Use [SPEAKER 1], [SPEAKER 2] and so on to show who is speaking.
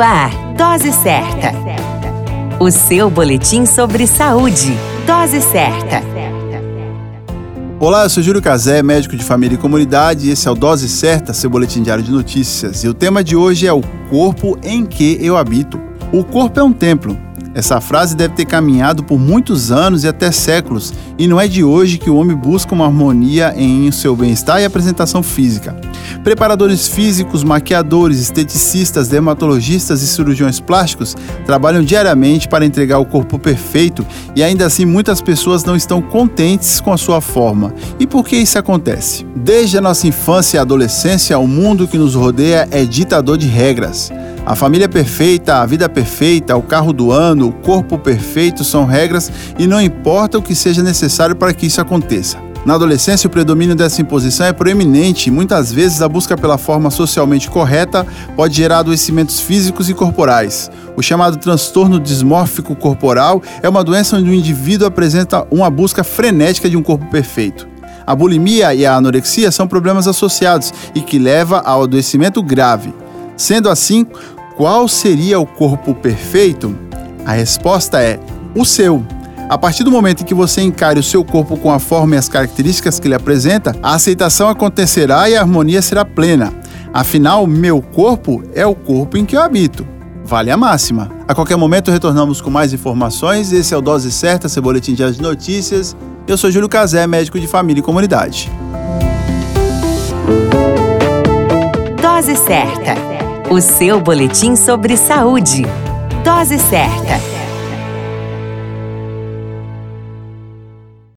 [SPEAKER 1] Ar, Dose Certa. O seu boletim sobre saúde. Dose Certa.
[SPEAKER 2] Olá, eu sou Júlio Cazé, médico de família e comunidade, e esse é o Dose Certa, seu boletim diário de notícias. E o tema de hoje é o corpo em que eu habito. O corpo é um templo. Essa frase deve ter caminhado por muitos anos e até séculos, e não é de hoje que o homem busca uma harmonia em seu bem-estar e apresentação física. Preparadores físicos, maquiadores, esteticistas, dermatologistas e cirurgiões plásticos trabalham diariamente para entregar o corpo perfeito e ainda assim muitas pessoas não estão contentes com a sua forma. E por que isso acontece? Desde a nossa infância e adolescência, o mundo que nos rodeia é ditador de regras. A família perfeita, a vida perfeita, o carro do ano, o corpo perfeito são regras e não importa o que seja necessário para que isso aconteça. Na adolescência, o predomínio dessa imposição é proeminente e muitas vezes a busca pela forma socialmente correta pode gerar adoecimentos físicos e corporais. O chamado transtorno dismórfico corporal é uma doença onde o indivíduo apresenta uma busca frenética de um corpo perfeito. A bulimia e a anorexia são problemas associados e que leva ao adoecimento grave. Sendo assim, qual seria o corpo perfeito? A resposta é o seu. A partir do momento em que você encare o seu corpo com a forma e as características que ele apresenta, a aceitação acontecerá e a harmonia será plena. Afinal, meu corpo é o corpo em que eu habito. Vale a máxima. A qualquer momento retornamos com mais informações. Esse é o Dose Certa, seu boletim de notícias. Eu sou Júlio Cazé, médico de família e comunidade.
[SPEAKER 1] Dose Certa o seu boletim sobre saúde. Dose certa.